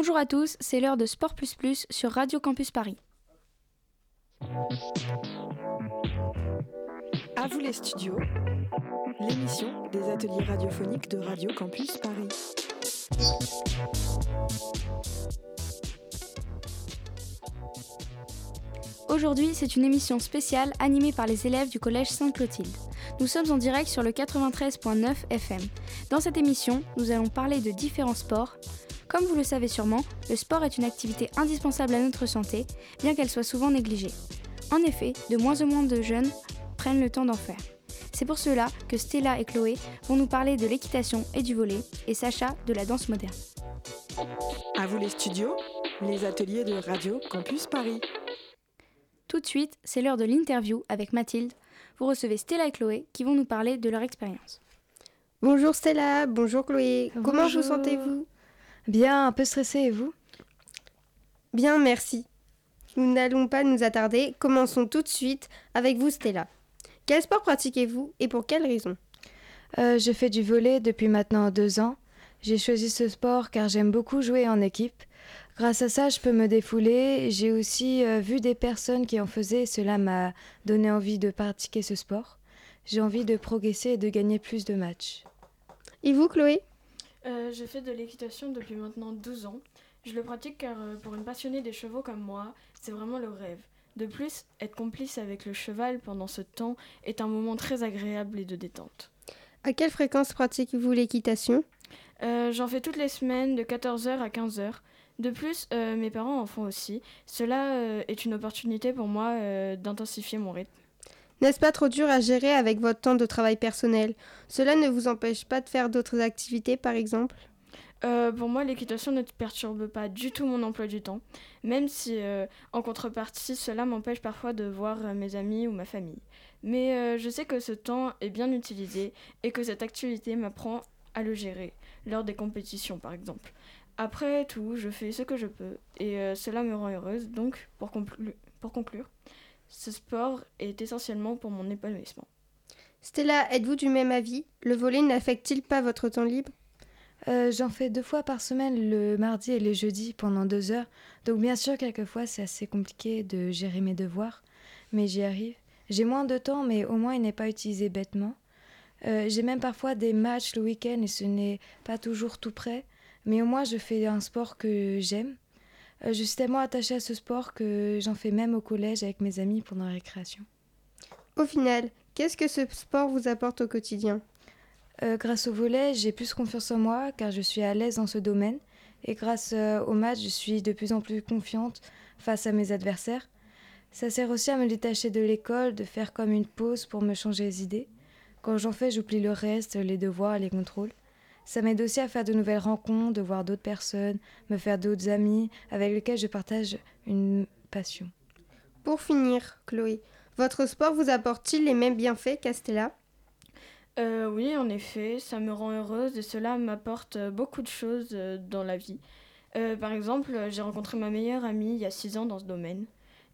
Bonjour à tous, c'est l'heure de Sport Plus Plus sur Radio Campus Paris. À vous les studios, l'émission des ateliers radiophoniques de Radio Campus Paris. Aujourd'hui, c'est une émission spéciale animée par les élèves du collège Sainte-Clotilde. Nous sommes en direct sur le 93.9 FM. Dans cette émission, nous allons parler de différents sports. Comme vous le savez sûrement, le sport est une activité indispensable à notre santé, bien qu'elle soit souvent négligée. En effet, de moins en moins de jeunes prennent le temps d'en faire. C'est pour cela que Stella et Chloé vont nous parler de l'équitation et du volet, et Sacha de la danse moderne. À vous les studios, les ateliers de Radio Campus Paris. Tout de suite, c'est l'heure de l'interview avec Mathilde. Vous recevez Stella et Chloé qui vont nous parler de leur expérience. Bonjour Stella, bonjour Chloé. Comment vous sentez-vous? Bien, un peu stressé et vous? Bien, merci. Nous n'allons pas nous attarder. Commençons tout de suite avec vous Stella. Quel sport pratiquez-vous et pour quelle raison? Euh, Je fais du volet depuis maintenant deux ans. J'ai choisi ce sport car j'aime beaucoup jouer en équipe. Grâce à ça, je peux me défouler. J'ai aussi euh, vu des personnes qui en faisaient cela m'a donné envie de pratiquer ce sport. J'ai envie de progresser et de gagner plus de matchs. Et vous Chloé? Euh, je fais de l'équitation depuis maintenant 12 ans. Je le pratique car euh, pour une passionnée des chevaux comme moi, c'est vraiment le rêve. De plus, être complice avec le cheval pendant ce temps est un moment très agréable et de détente. À quelle fréquence pratiquez-vous l'équitation? Euh, J'en fais toutes les semaines de 14h à 15h. De plus, euh, mes parents en font aussi. Cela est une opportunité pour moi d'intensifier mon rythme. N'est-ce pas trop dur à gérer avec votre temps de travail personnel? Cela ne vous empêche pas de faire d'autres activités par exemple? Euh, pour moi, l'équitation ne perturbe pas du tout mon emploi du temps, même si, euh, en contrepartie, cela m'empêche parfois de voir euh, mes amis ou ma famille. Mais je sais que ce temps est bien utilisé et que cette activité m'apprend à le gérer, lors des compétitions par exemple. Après tout, je fais ce que je peux et cela me rend heureuse, donc pour, pour conclure, ce sport est essentiellement pour mon épanouissement. Stella, êtes-vous du même avis? Le volet n'affecte-t-il pas votre temps libre? Euh, J'en fais deux fois par semaine, le mardi et le jeudi, pendant deux heures. Donc bien sûr, quelquefois, c'est assez compliqué de gérer mes devoirs, mais j'y arrive. J'ai moins de temps, mais au moins il n'est pas utilisé bêtement. Euh, J'ai même parfois des matchs le week-end et ce n'est pas toujours tout prêt, mais au moins je fais un sport que j'aime. Euh, je suis tellement attachée à ce sport que j'en fais même au collège avec mes amis pendant la récréation. Au final, qu'est-ce que ce sport vous apporte au quotidien? Euh, grâce au volet, j'ai plus confiance en moi car je suis à l'aise dans ce domaine. Et grâce euh, au match, je suis de plus en plus confiante face à mes adversaires. Ça sert aussi à me détacher de l'école, de faire comme une pause pour me changer les idées. Quand j'en fais, j'oublie le reste, les devoirs et les contrôles. Ça m'aide aussi à faire de nouvelles rencontres, de voir d'autres personnes, me faire d'autres amis avec lesquels je partage une passion. Pour finir, Chloé, votre sport vous apporte-t-il les mêmes bienfaits qu'à Stella? Euh, oui, en effet, ça me rend heureuse et cela m'apporte euh, beaucoup de choses euh, dans la vie. Euh, par exemple, j'ai rencontré ma meilleure amie il y a six ans dans ce domaine.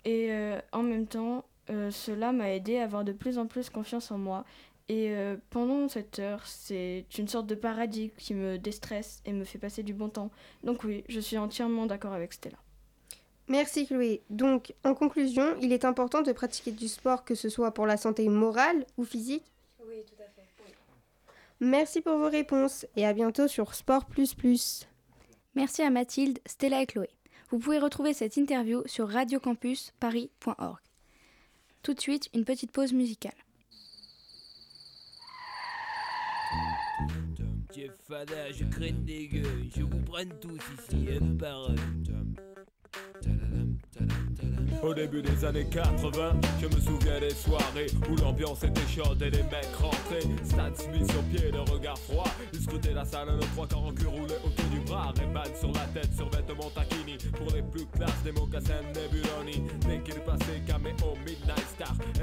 Et euh, en même temps, euh, cela m'a aidé à avoir de plus en plus confiance en moi. Et euh, pendant cette heure, c'est une sorte de paradis qui me déstresse et me fait passer du bon temps. Donc oui, je suis entièrement d'accord avec Stella. Merci Chloé. Donc, en conclusion, il est important de pratiquer du sport que ce soit pour la santé morale ou physique Oui, tout à fait. Merci pour vos réponses et à bientôt sur Sport Plus Plus. Merci à Mathilde, Stella et Chloé. Vous pouvez retrouver cette interview sur radiocampusparis.org. Tout de suite, une petite pause musicale. Jeff Fada, je craigne des gueules, je vous prenne tous ici, un par. Au début des années 80, je me souviens des soirées où l'ambiance était chaude et les mecs rentraient. Stan Smith sur pied, le regard froid. Ils scrutaient la salle, le trois quarts en cul roulé autour du bras. Rayman sur la tête, sur vêtements taquini. Pour les plus classes, des mocassins Nebuloni. Dès qu'il passait, caméo.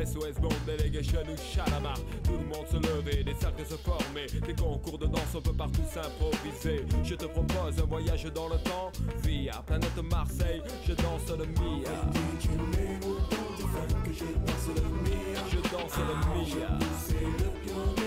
SOS Bond, Delegation ou Chalamar. Tout le monde se levait, des cercles se formaient. Des concours de danse, on peut partout s'improviser. Je te propose un voyage dans le temps. Via planète Marseille, je danse le Mia. Je danse le Mia. Je danse le Mia. Je danse le Mia.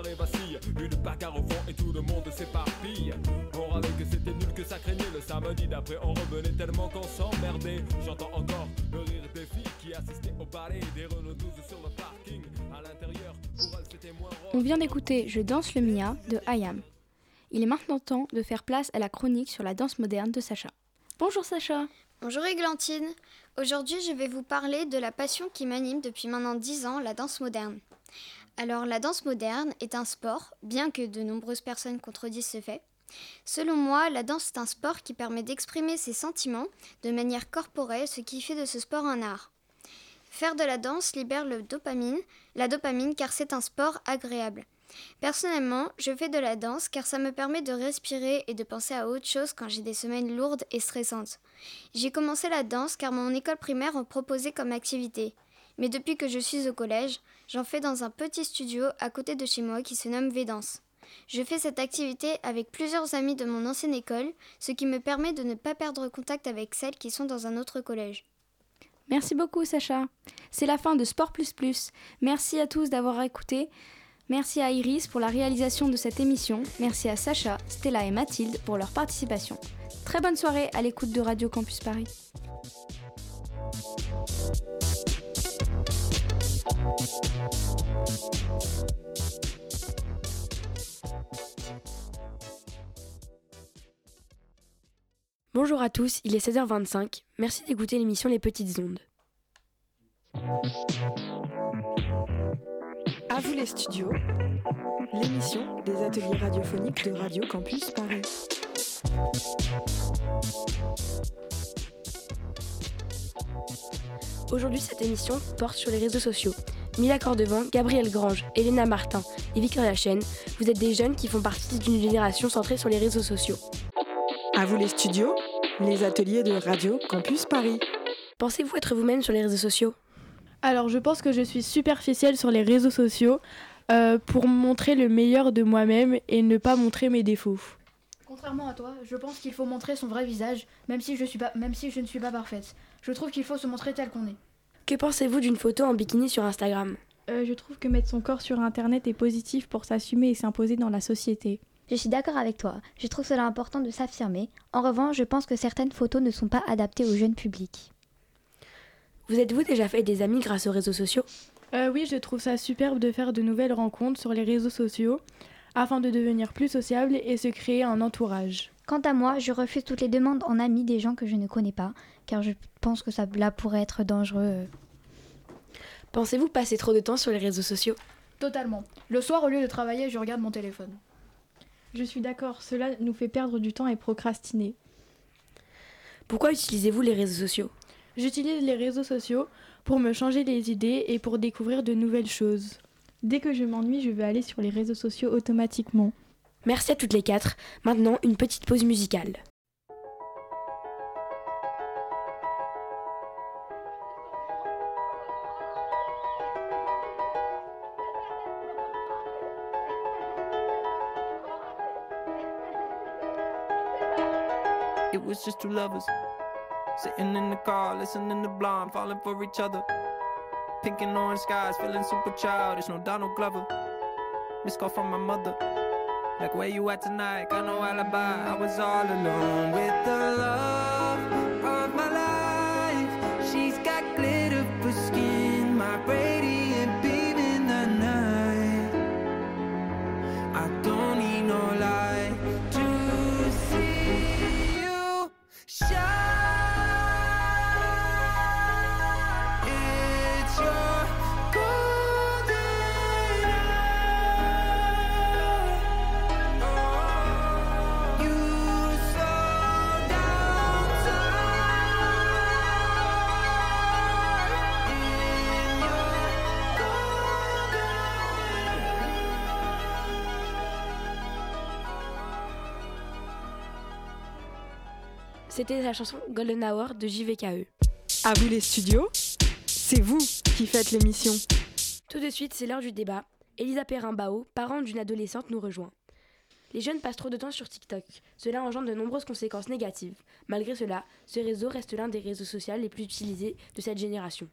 Soirée vacille, une bagarre au fond et tout le monde s'éparpille. On râlait que c'était nul, que ça craignait le samedi d'après, on revenait tellement qu'on s'emmerdait. J'entends encore le rire des filles qui assistaient au balai des Renault 12 sur le parking. À l'intérieur, pour elles c'était moins rose. On vient d'écouter Je danse le Mia de Ayam. Il est maintenant temps de faire place à la chronique sur la danse moderne de Sacha. Bonjour Sacha Bonjour Églantine. Aujourd'hui, je vais vous parler de la passion qui m'anime depuis maintenant 10 ans, la danse moderne. Alors, la danse moderne est un sport, bien que de nombreuses personnes contredisent ce fait. Selon moi, la danse est un sport qui permet d'exprimer ses sentiments de manière corporelle, ce qui fait de ce sport un art. Faire de la danse libère le dopamine, la dopamine car c'est un sport agréable. Personnellement, je fais de la danse car ça me permet de respirer et de penser à autre chose quand j'ai des semaines lourdes et stressantes. J'ai commencé la danse car mon école primaire en proposait comme activité. Mais depuis que je suis au collège, j'en fais dans un petit studio à côté de chez moi qui se nomme Védance. Je fais cette activité avec plusieurs amis de mon ancienne école, ce qui me permet de ne pas perdre contact avec celles qui sont dans un autre collège. Merci beaucoup Sacha. C'est la fin de Sport. Merci à tous d'avoir écouté. Merci à Iris pour la réalisation de cette émission. Merci à Sacha, Stella et Mathilde pour leur participation. Très bonne soirée à l'écoute de Radio Campus Paris. Bonjour à tous, il est 16h25. Merci d'écouter l'émission Les Petites Ondes. À vous les studios, l'émission des ateliers radiophoniques de Radio Campus Paris. Aujourd'hui, cette émission porte sur les réseaux sociaux. Mila Cordevin, Gabriel Grange, Elena Martin et Victoria Chen, vous êtes des jeunes qui font partie d'une génération centrée sur les réseaux sociaux. À vous les studios, les ateliers de Radio Campus Paris. Pensez-vous être vous-même sur les réseaux sociaux? Alors, je pense que je suis superficielle sur les réseaux sociaux euh, pour montrer le meilleur de moi-même et ne pas montrer mes défauts. Contrairement à toi, je pense qu'il faut montrer son vrai visage, même si je, suis pas, même si je ne suis pas parfaite. Je trouve qu'il faut se montrer tel qu'on est. Que pensez-vous d'une photo en bikini sur Instagram Euh, je trouve que mettre son corps sur Internet est positif pour s'assumer et s'imposer dans la société. Je suis d'accord avec toi. Je trouve cela important de s'affirmer. En revanche, je pense que certaines photos ne sont pas adaptées au jeune public. Vous êtes-vous déjà fait des amis grâce aux réseaux sociaux? Euh, oui, je trouve ça superbe de faire de nouvelles rencontres sur les réseaux sociaux afin de devenir plus sociable et se créer un entourage. Quant à moi, je refuse toutes les demandes en amis des gens que je ne connais pas, car je pense que ça là pourrait être dangereux. Pensez-vous passer trop de temps sur les réseaux sociaux? Totalement. Le soir, au lieu de travailler, je regarde mon téléphone. Je suis d'accord, cela nous fait perdre du temps et procrastiner. Pourquoi utilisez-vous les réseaux sociaux? J'utilise les réseaux sociaux pour me changer les idées et pour découvrir de nouvelles choses. Dès que je m'ennuie, je vais aller sur les réseaux sociaux automatiquement. Merci à toutes les quatre. Maintenant, une petite pause musicale. It was just two lovers sitting in the car, listening to Blonde, falling for each other. Pink and orange skies, feeling super childish. No Donald Glover. Missed call from my mother. Like, where you at tonight? Got no alibi. I was all alone with the love C'était la chanson Golden Hour de JVKE. À vous les studios, c'est vous qui faites l'émission. Tout de suite, c'est l'heure du débat. Elisa Perrin-Bao, parente d'une adolescente, nous rejoint. Les jeunes passent trop de temps sur TikTok. Cela engendre de nombreuses conséquences négatives. Malgré cela, ce réseau reste l'un des réseaux sociaux les plus utilisés de cette génération.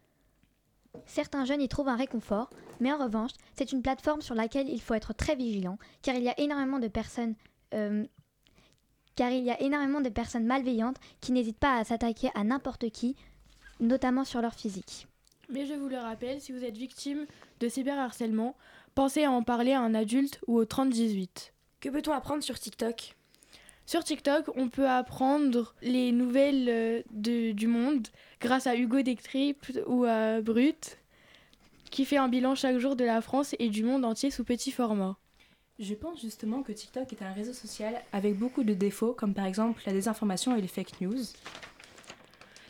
Certains jeunes y trouvent un réconfort, mais en revanche, c'est une plateforme sur laquelle il faut être très vigilant, car il y a énormément de personnes, euh, car il y a énormément de personnes malveillantes qui n'hésitent pas à s'attaquer à n'importe qui, notamment sur leur physique. Mais je vous le rappelle, si vous êtes victime de cyberharcèlement, pensez à en parler à un adulte ou au 3018. Que peut-on apprendre sur TikTok? Sur TikTok, on peut apprendre les nouvelles euh, de- du monde grâce à Hugo Décrypte ou à Brut, qui fait un bilan chaque jour de la France et du monde entier sous petit format. Je pense justement que TikTok est un réseau social avec beaucoup de défauts, comme par exemple la désinformation et les fake news.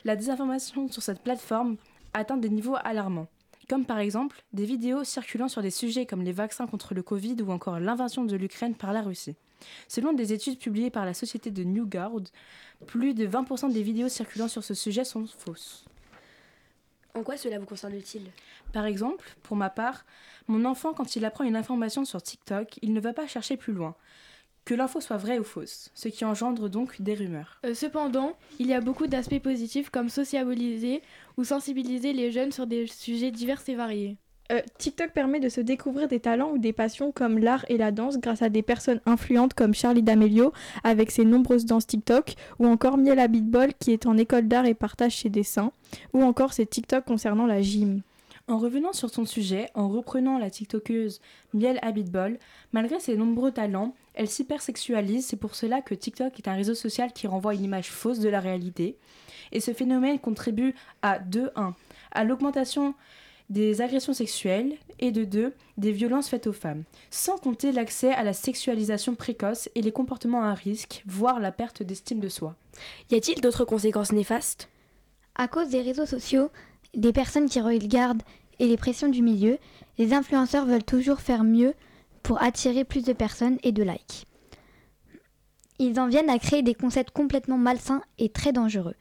La désinformation sur cette plateforme atteint des niveaux alarmants, comme par exemple des vidéos circulant sur des sujets comme les vaccins contre le Covid ou encore l'invasion de l'Ukraine par la Russie. Selon des études publiées par la société de Newgard, plus de 20% des vidéos circulant sur ce sujet sont fausses. En quoi cela vous concerne-t-il? Par exemple, pour ma part, mon enfant, quand il apprend une information sur TikTok, il ne va pas chercher plus loin, que l'info soit vraie ou fausse, ce qui engendre donc des rumeurs. Euh, cependant, il y a beaucoup d'aspects positifs comme sociabiliser ou sensibiliser les jeunes sur des sujets divers et variés. Euh, TikTok permet de se découvrir des talents ou des passions comme l'art et la danse grâce à des personnes influentes comme Charlie D'Amelio avec ses nombreuses danses TikTok ou encore Miel Habitbol qui est en école d'art et partage ses dessins ou encore ses TikTok concernant la gym. En revenant sur son sujet, en reprenant la TikTokeuse Miel Habitbol, malgré ses nombreux talents, elle s'hypersexualise, c'est pour cela que TikTok est un réseau social qui renvoie une image fausse de la réalité. Et ce phénomène contribue à 2-1 à l'augmentation des agressions sexuelles et de 2 des violences faites aux femmes, sans compter l'accès à la sexualisation précoce et les comportements à risque, voire la perte d'estime de soi. Y a-t-il d'autres conséquences néfastes? À cause des réseaux sociaux, des personnes qui regardent et les pressions du milieu, les influenceurs veulent toujours faire mieux pour attirer plus de personnes et de likes. Ils en viennent à créer des concepts complètement malsains et très dangereux,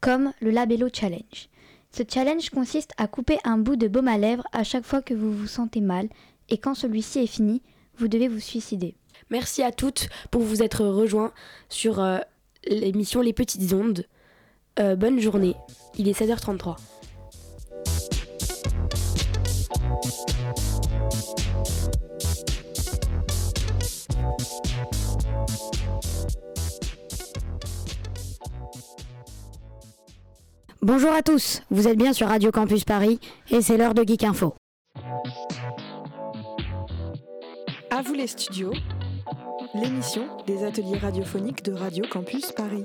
comme le Labello Challenge. Ce challenge consiste à couper un bout de baume à lèvres à chaque fois que vous vous sentez mal, et quand celui-ci est fini, vous devez vous suicider. Merci à toutes pour vous être rejoints sur euh, l'émission Les Petites Ondes. Euh, bonne journée, il est 16h33. Bonjour à tous, vous êtes bien sur Radio Campus Paris et c'est l'heure de Geek Info. À vous les studios, l'émission des ateliers radiophoniques de Radio Campus Paris.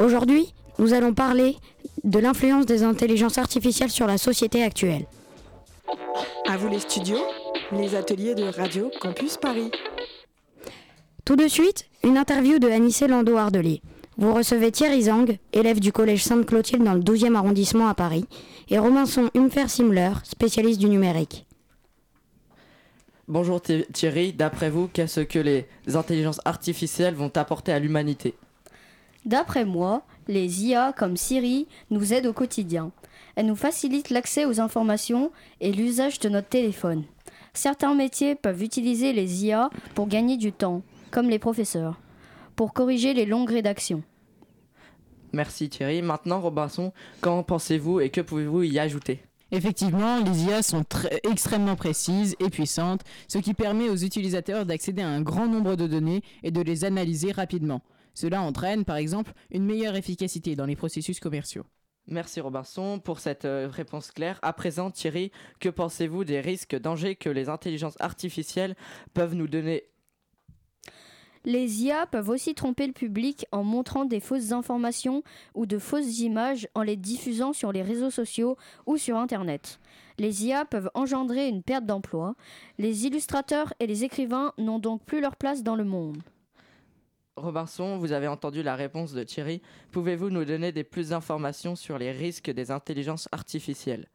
Aujourd'hui, nous allons parler de l'influence des intelligences artificielles sur la société actuelle. À vous les studios, les ateliers de Radio Campus Paris. Tout de suite, une interview de Anissé Lando-Ardelier. Vous recevez Thierry Zang, élève du collège Sainte-Clotilde dans le 12e arrondissement à Paris, et Robinson Humfer Simler, spécialiste du numérique. Bonjour Thi- Thierry, d'après vous, qu'est-ce que les intelligences artificielles vont apporter à l'humanité? D'après moi, les IA comme Siri nous aident au quotidien. Elles nous facilitent l'accès aux informations et l'usage de notre téléphone. Certains métiers peuvent utiliser les IA pour gagner du temps, comme les professeurs, pour corriger les longues rédactions. Merci Thierry. Maintenant, Robinson, qu'en pensez-vous et que pouvez-vous y ajouter? Effectivement, les IA sont très- extrêmement précises et puissantes, ce qui permet aux utilisateurs d'accéder à un grand nombre de données et de les analyser rapidement. Cela entraîne, par exemple, une meilleure efficacité dans les processus commerciaux. Merci Robinson pour cette euh, réponse claire. À présent, Thierry, que pensez-vous des risques, dangers que les intelligences artificielles peuvent nous donner Les IA peuvent aussi tromper le public en montrant des fausses informations ou de fausses images en les diffusant sur les réseaux sociaux ou sur Internet. Les IA peuvent engendrer une perte d'emploi. Les illustrateurs et les écrivains n'ont donc plus leur place dans le monde. Robinson, vous avez entendu la réponse de Thierry. Pouvez-vous nous donner des plus d'informations sur les risques des intelligences artificielles?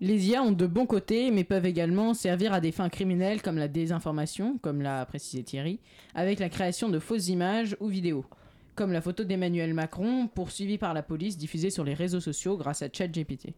Les IA ont de bons côtés, mais peuvent également servir à des fins criminelles comme la désinformation, comme l'a précisé Thierry, avec la création de fausses images ou vidéos, comme la photo d'Emmanuel Macron poursuivi par la police diffusée sur les réseaux sociaux grâce à ChatGPT.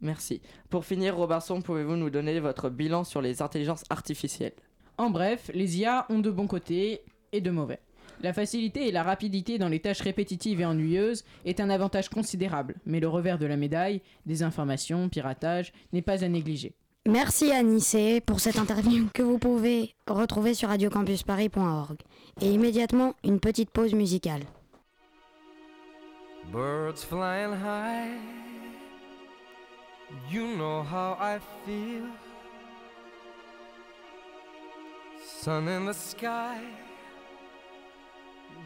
Merci. Pour finir, Robinson, pouvez-vous nous donner votre bilan sur les intelligences artificielles? En bref, les IA ont de bons côtés et de mauvais. La facilité et la rapidité dans les tâches répétitives et ennuyeuses est un avantage considérable, mais le revers de la médaille, désinformation, piratage, n'est pas à négliger. Merci Anissé pour cette interview que vous pouvez retrouver sur radiocampusparis.org. Et immédiatement, une petite pause musicale. Birds flying high, you know how I feel. Sun in the sky,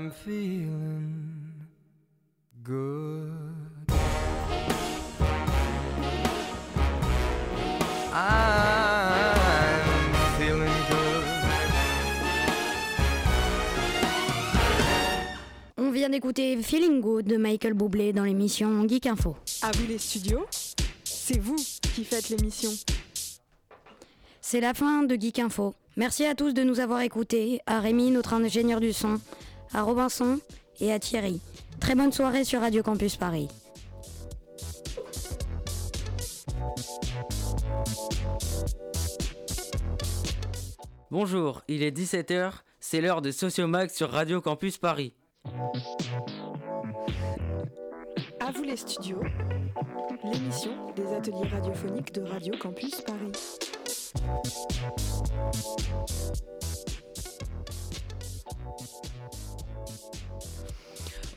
I'm feeling good. I'm feeling good. On vient d'écouter Feeling Good de Michael Bublé dans l'émission Geek Info. À vous les studios, c'est vous qui faites l'émission. C'est la fin de Geek Info. Merci à tous de nous avoir écoutés, à Rémi, notre ingénieur du son, à Robinson et à Thierry. Très bonne soirée sur Radio Campus Paris. Bonjour, il est 17h, c'est l'heure de Sociomag sur Radio Campus Paris. À vous les studios, l'émission des ateliers radiophoniques de Radio Campus Paris.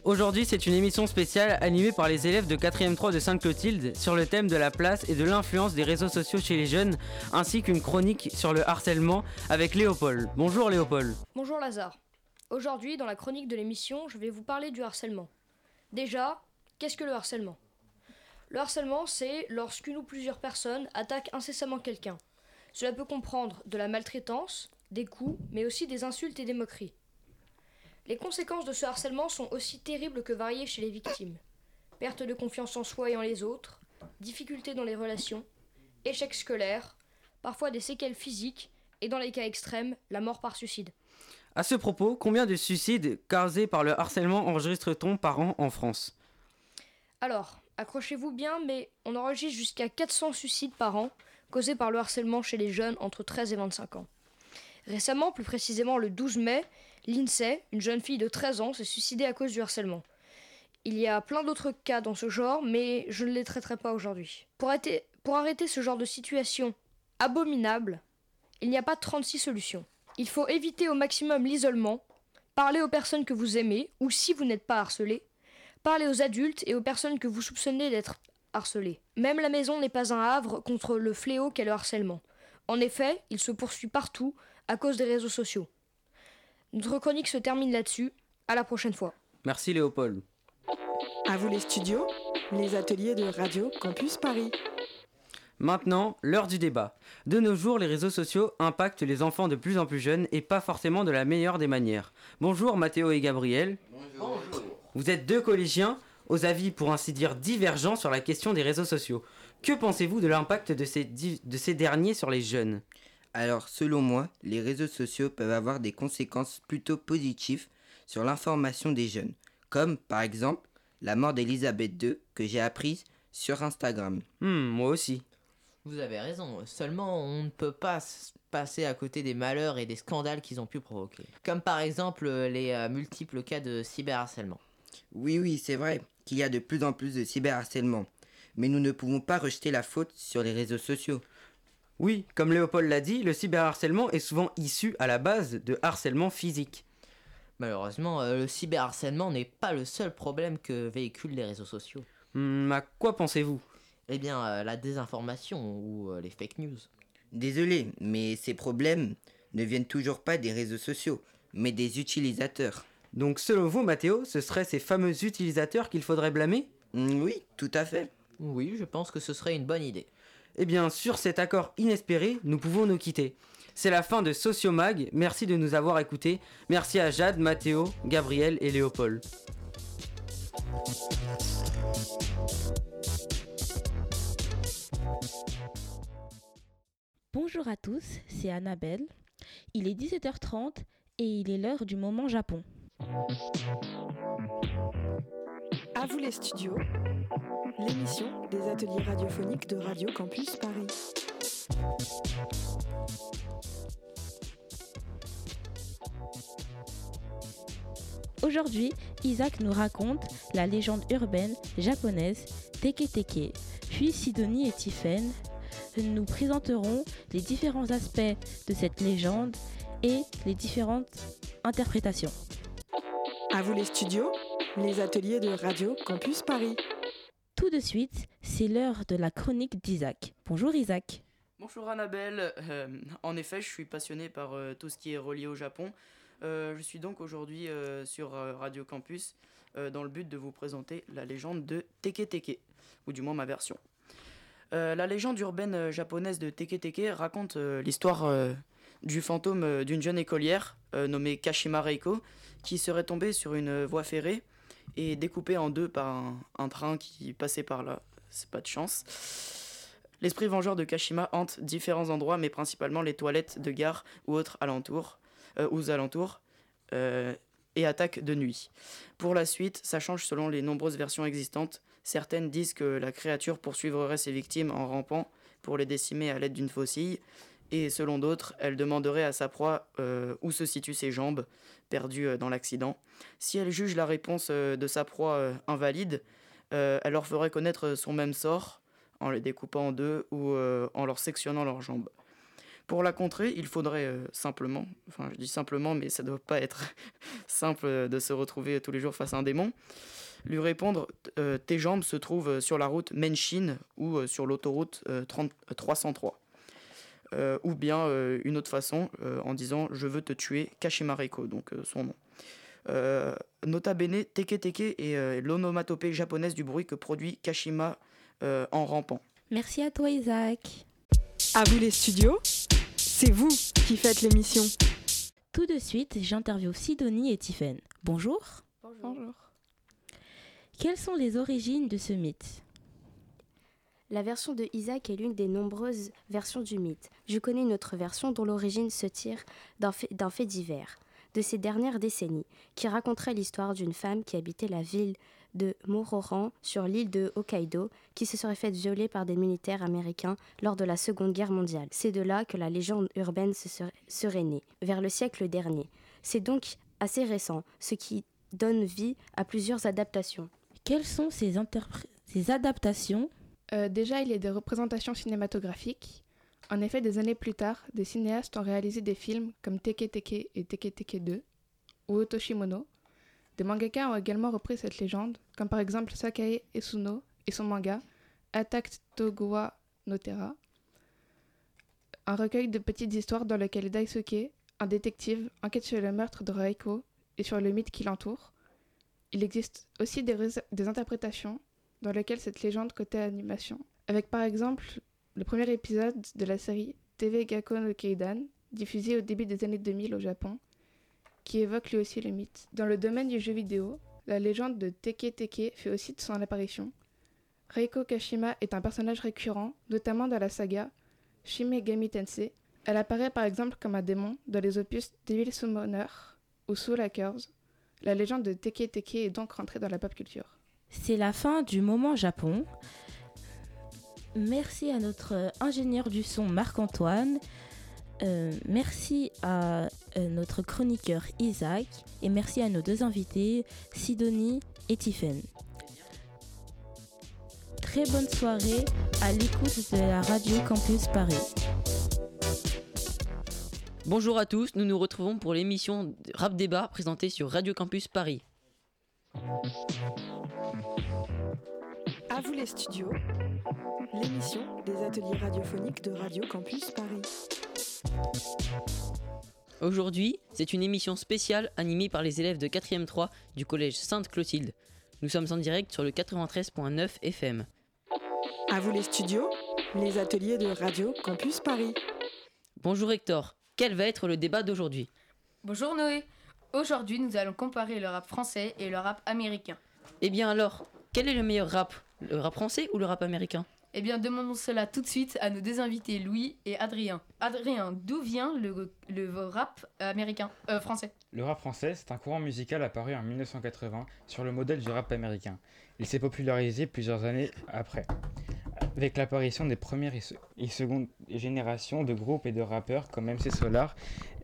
Aujourd'hui, c'est une émission spéciale animée par les élèves de 4e 3 de Sainte-Clotilde sur le thème de la place et de l'influence des réseaux sociaux chez les jeunes, ainsi qu'une chronique sur le harcèlement avec Léopold. Bonjour Léopold. Bonjour Lazare. Aujourd'hui, dans la chronique de l'émission, je vais vous parler du harcèlement. Déjà, qu'est-ce que le harcèlement? Le harcèlement, c'est lorsqu'une ou plusieurs personnes attaquent incessamment quelqu'un. Cela peut comprendre de la maltraitance, des coups, mais aussi des insultes et des moqueries. Les conséquences de ce harcèlement sont aussi terribles que variées chez les victimes. Perte de confiance en soi et en les autres, difficultés dans les relations, échec scolaire, parfois des séquelles physiques et dans les cas extrêmes, la mort par suicide. À ce propos, combien de suicides causés par le harcèlement enregistre-t-on par an en France? Alors, accrochez-vous bien, mais on enregistre jusqu'à 400 suicides par an causés par le harcèlement chez les jeunes entre 13 et 25 ans. Récemment, plus précisément le 12 mai, l'INSEE, une jeune fille de 13 ans, s'est suicidée à cause du harcèlement. Il y a plein d'autres cas dans ce genre, mais je ne les traiterai pas aujourd'hui. Pour arrêter, pour arrêter ce genre de situation abominable, il n'y a pas 36 solutions. Il faut éviter au maximum l'isolement, parler aux personnes que vous aimez, ou si vous n'êtes pas harcelé, parler aux adultes et aux personnes que vous soupçonnez d'être harcelées. Même la maison n'est pas un havre contre le fléau qu'est le harcèlement. En effet, il se poursuit partout à cause des réseaux sociaux. Notre chronique se termine là-dessus. À la prochaine fois. Merci Léopold. À vous les studios, les ateliers de Radio Campus Paris. Maintenant, l'heure du débat. De nos jours, les réseaux sociaux impactent les enfants de plus en plus jeunes et pas forcément de la meilleure des manières. Bonjour Mathéo et Gabriel. Bonjour. Vous êtes deux collégiens aux avis pour ainsi dire divergents sur la question des réseaux sociaux. Que pensez-vous de l'impact de ces, di- de ces derniers sur les jeunes? Alors, selon moi, les réseaux sociaux peuvent avoir des conséquences plutôt positives sur l'information des jeunes, comme par exemple la mort d'Elisabeth II que j'ai apprise sur Instagram. Hmm, moi aussi. Vous avez raison, seulement on ne peut pas passer à côté des malheurs et des scandales qu'ils ont pu provoquer. Comme par exemple euh, les euh, multiples cas de cyberharcèlement. Oui, oui, c'est vrai qu'il y a de plus en plus de cyberharcèlement. Mais nous ne pouvons pas rejeter la faute sur les réseaux sociaux. Oui, comme Léopold l'a dit, le cyberharcèlement est souvent issu à la base de harcèlement physique. Malheureusement, euh, le cyberharcèlement n'est pas le seul problème que véhiculent les réseaux sociaux. Hmm, à quoi pensez-vous? Eh bien, euh, la désinformation ou euh, les fake news. Désolé, mais ces problèmes ne viennent toujours pas des réseaux sociaux, mais des utilisateurs. Donc selon vous, Mathéo, ce seraient ces fameux utilisateurs qu'il faudrait blâmer? Oui, tout à fait. Oui, je pense que ce serait une bonne idée. Eh bien, sur cet accord inespéré, nous pouvons nous quitter. C'est la fin de Sociomag. Merci de nous avoir écoutés. Merci à Jade, Mathéo, Gabriel et Léopold. Bonjour à tous, c'est Annabelle. Il est 17h30 et il est l'heure du moment Japon. À vous les studios, l'émission des ateliers radiophoniques de Radio Campus Paris. Aujourd'hui, Isaac nous raconte la légende urbaine japonaise Teke Teke, puis Sidonie et Tiffen nous présenterons les différents aspects de cette légende et les différentes interprétations. À vous les studios, les ateliers de Radio Campus Paris. Tout de suite, c'est l'heure de la chronique d'Isaac. Bonjour Isaac. Bonjour Annabelle. Euh, en effet, je suis passionné par euh, tout ce qui est relié au Japon. Euh, je suis donc aujourd'hui sur Radio Campus dans le but de vous présenter la légende de Teke Teke, ou du moins ma version. la légende urbaine japonaise de Teke Teke raconte l'histoire du fantôme d'une jeune écolière nommée Kashima Reiko qui serait tombée sur une voie ferrée et découpée en deux par un, train qui passait par là. C'est pas de chance. L'esprit vengeur de Kashima hante différents endroits, mais principalement les toilettes de gare ou autres alentours, euh, alentours, euh, et attaque de nuit. Pour la suite, ça change selon les nombreuses versions existantes. Certaines disent que la créature poursuivrait ses victimes en rampant pour les décimer à l'aide d'une faucille, et selon d'autres, elle demanderait à sa proie euh, où se situent ses jambes, perdues dans l'accident. Si elle juge la réponse de sa proie invalide, elle leur ferait connaître son même sort, en les découpant en deux ou euh, en leur sectionnant leurs jambes. Pour la contrer, il faudrait euh, simplement, enfin je dis simplement, mais ça ne doit pas être simple de se retrouver tous les jours face à un démon, lui répondre euh, tes jambes se trouvent sur la route Menshin ou sur l'autoroute 303. Ou bien une autre façon en disant je veux te tuer Kashimareko, donc son nom. nota bene, teke teke est l'onomatopée japonaise du bruit que produit Kashima euh, en rampant. Merci à toi Isaac. À vous les studios, c'est vous qui faites l'émission. Tout de suite, j'interviewe Sidonie et Tiffen. Bonjour. Bonjour. Quelles sont les origines de ce mythe? La version de Isaac est l'une des nombreuses versions du mythe. Je connais une autre version dont l'origine se tire d'un fait, divers de ces dernières décennies, qui raconterait l'histoire d'une femme qui habitait la ville de Mororan sur l'île de Hokkaido qui se serait faite violer par des militaires américains lors de la Seconde Guerre mondiale. C'est de là que la légende urbaine se serait, née, vers le siècle dernier. C'est donc assez récent, ce qui donne vie à plusieurs adaptations. Quelles sont ces adaptations euh, Déjà, il y a des représentations cinématographiques. En effet, des années plus tard, des cinéastes ont réalisé des films comme Teke Teke et Teke Teke 2 ou Otoshimono, des mangaka ont également repris cette légende, comme par exemple Sakae Esuno et son manga Attack Togowa Notera, un recueil de petites histoires dans lequel Daisuke, un détective, enquête sur le meurtre de Raiko et sur le mythe qui l'entoure. Il existe aussi des interprétations dans lesquelles cette légende côté animation, avec par exemple le premier épisode de la série TV Gakko no Keidan, diffusé au début des années 2000 au Japon, qui évoque lui aussi le mythe. Dans le domaine du jeu vidéo, la légende de Teke Teke fait aussi son apparition. Reiko Kashima est un personnage récurrent, notamment dans la saga Shimegami Tensei. Elle apparaît par exemple comme un démon dans les opus Devil Summoner ou Soul Hackers. La légende de Teke Teke est donc rentrée dans la pop culture. C'est la fin du moment Japon. Merci à notre ingénieur du son Marc-Antoine. Euh, merci à euh, notre chroniqueur Isaac et merci à nos deux invités, Sidonie et Tiffen. Très bonne soirée à l'écoute de la radio Campus Paris. Bonjour à tous, nous nous retrouvons pour l'émission Rap Débat présentée sur Radio Campus Paris. À vous les studios, l'émission des ateliers radiophoniques de Radio Campus Paris. Aujourd'hui, c'est une émission spéciale animée par les élèves de 4e 3 du collège Sainte-Clotilde. Nous sommes en direct sur le 93.9 FM. À vous les studios, les ateliers de Radio Campus Paris. Bonjour Hector, Quel va être le débat d'aujourd'hui? Bonjour Noé. Aujourd'hui, nous allons comparer le rap français et le rap américain. Eh bien alors, quel est le meilleur rap? Le rap français ou le rap américain? Eh bien, demandons cela tout de suite à nos deux invités, Louis et Adrien. Adrien, d'où vient le, le rap américain euh, français? Le rap français, c'est un courant musical apparu en 1980 sur le modèle du rap américain. Il s'est popularisé plusieurs années après, avec l'apparition des premières et secondes générations de groupes et de rappeurs comme MC Solar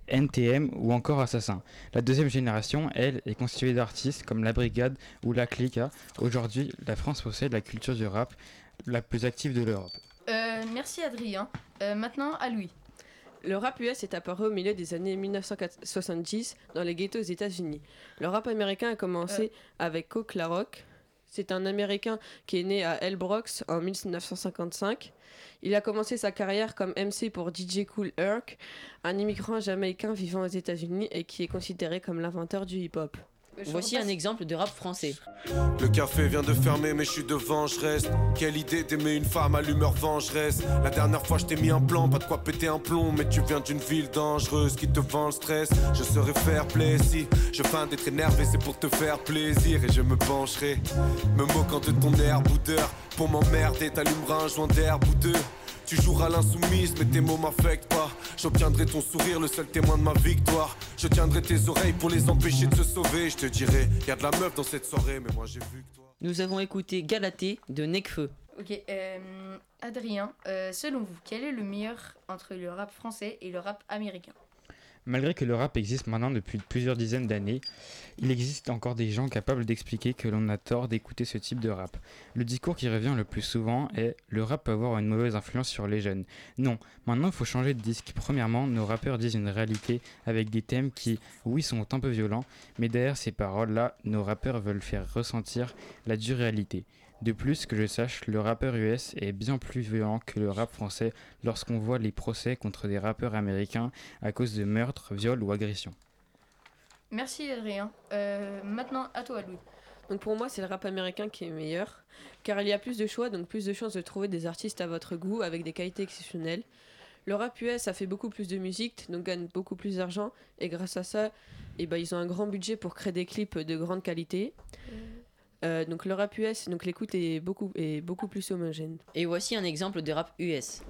NTM ou encore Assassin. La deuxième génération, elle, est constituée d'artistes comme La Brigade ou La Clica. Aujourd'hui, la France possède la culture du rap la plus active de l'Europe. Euh, merci Adrien. Euh, maintenant à Louis. Le rap US est apparu au milieu des années 1970 dans les ghettos aux États-Unis. Le rap américain a commencé euh. avec Coke La Rock. C'est un Américain qui est né à El Bronx en 1955. Il a commencé sa carrière comme MC pour DJ Cool Herc, un immigrant jamaïcain vivant aux États-Unis et qui est considéré comme l'inventeur du hip-hop. Voici un exemple de rap français. Le café vient de fermer, mais je suis devant, je reste. Quelle idée d'aimer une femme à l'humeur vengeresse. La dernière fois, je t'ai mis un plan, pas de quoi péter un plomb. Mais tu viens d'une ville dangereuse qui te vend le stress. Je serai fair play si je feins d'être énervé, c'est pour te faire plaisir. Et je me pencherai, me moquant de ton air boudeur. Pour m'emmerder, t'allumeras un joint d'herbe ou deux. Tu joueras l'insoumise, mais tes mots m'affectent pas. J'obtiendrai ton sourire, le seul témoin de ma victoire. Je tiendrai tes oreilles pour les empêcher de se sauver. Je te dirai, y a de la meuf dans cette soirée, mais moi j'ai vu que toi. Nous avons écouté Galaté de Necfeu. Ok, euh, Adrien, euh, selon vous, quel est le meilleur entre le rap français et le rap américain? Malgré que le rap existe maintenant depuis plusieurs dizaines d'années, il existe encore des gens capables d'expliquer que l'on a tort d'écouter ce type de rap. Le discours qui revient le plus souvent est le rap peut avoir une mauvaise influence sur les jeunes. Non, maintenant il faut changer de disque. Premièrement, nos rappeurs disent une réalité avec des thèmes qui, oui, sont un peu violents, mais derrière ces paroles-là, nos rappeurs veulent faire ressentir la dure réalité. De plus, que je sache, le rappeur US est bien plus violent que le rap français lorsqu'on voit les procès contre des rappeurs américains à cause de meurtres, viols ou agressions. Merci Adrien. Euh, maintenant, à toi Louis. Donc pour moi, c'est le rap américain qui est meilleur, car il y a plus de choix, donc plus de chances de trouver des artistes à votre goût avec des qualités exceptionnelles. Le rap US a fait beaucoup plus de musique, donc gagne beaucoup plus d'argent, et grâce à ça, eh ben, ils ont un grand budget pour créer des clips de grande qualité. Euh, euh, donc le rap US, donc l'écoute est beaucoup, est beaucoup plus homogène. Et voici un exemple de rap US.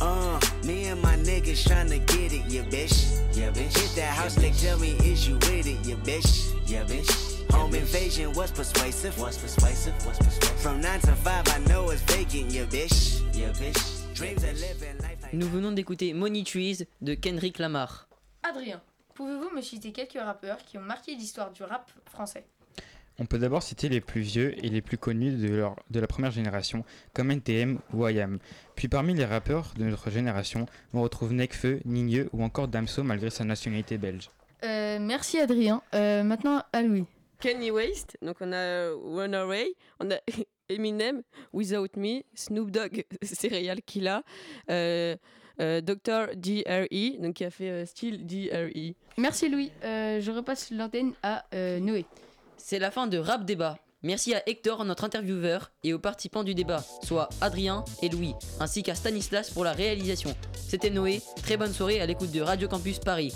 Uh, me and my niggas tryna get it, yeah bitch. Yeah bitch. Hit that house, they tell me is you with it, yeah bitch? Yeah bitch. Home invasion was persuasive. Was persuasive. Was persuasive. From 9 to 5, I know it's vacant, yeah bitch. Yeah bitch. Dreams of living life like Nous venons d'écouter Money Trees de Kendrick Lamar. Adrien, pouvez-vous me citer quelques rappeurs qui ont marqué l'histoire du rap français? On peut d'abord citer les plus vieux et les plus connus de, leur, de la première génération, comme NTM ou IAM. Puis parmi les rappeurs de notre génération, on retrouve Nekfeu, Nigneux ou encore Damso malgré sa nationalité belge. Euh, merci Adrien. Euh, maintenant à Louis. Kenny Waste, donc on a Runaway, on a Eminem, Without Me, Snoop Dogg, Serial Killa, euh, euh, Dr. DRE, donc qui a fait euh, Style DRE. Merci Louis. je repasse l'antenne à Noé. C'est la fin de Rap Débat. Merci à Hector, notre intervieweur, et aux participants du débat, soit Adrien et Louis, ainsi qu'à Stanislas pour la réalisation. C'était Noé, très bonne soirée à l'écoute de Radio Campus Paris.